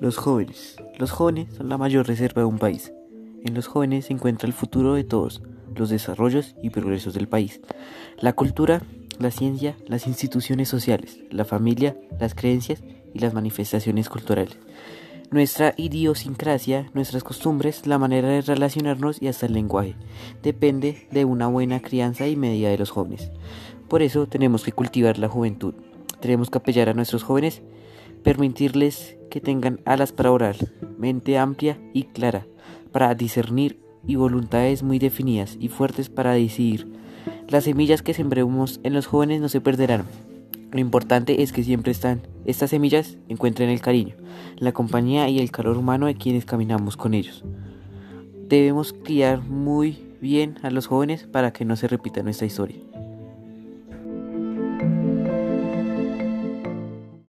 Los jóvenes. Los jóvenes son la mayor reserva de un país. En los jóvenes se encuentra el futuro de todos, los desarrollos y progresos del país. La cultura, la ciencia, las instituciones sociales, la familia, las creencias y las manifestaciones culturales. Nuestra idiosincrasia, nuestras costumbres, la manera de relacionarnos y hasta el lenguaje depende de una buena crianza y medida de los jóvenes. Por eso tenemos que cultivar la juventud. Tenemos que apoyar a nuestros jóvenes, permitirles que tengan alas para orar, mente amplia y clara, para discernir y voluntades muy definidas y fuertes para decidir. Las semillas que sembremos en los jóvenes no se perderán. Lo importante es que siempre están. Estas semillas encuentren el cariño, la compañía y el calor humano de quienes caminamos con ellos. Debemos criar muy bien a los jóvenes para que no se repita nuestra historia.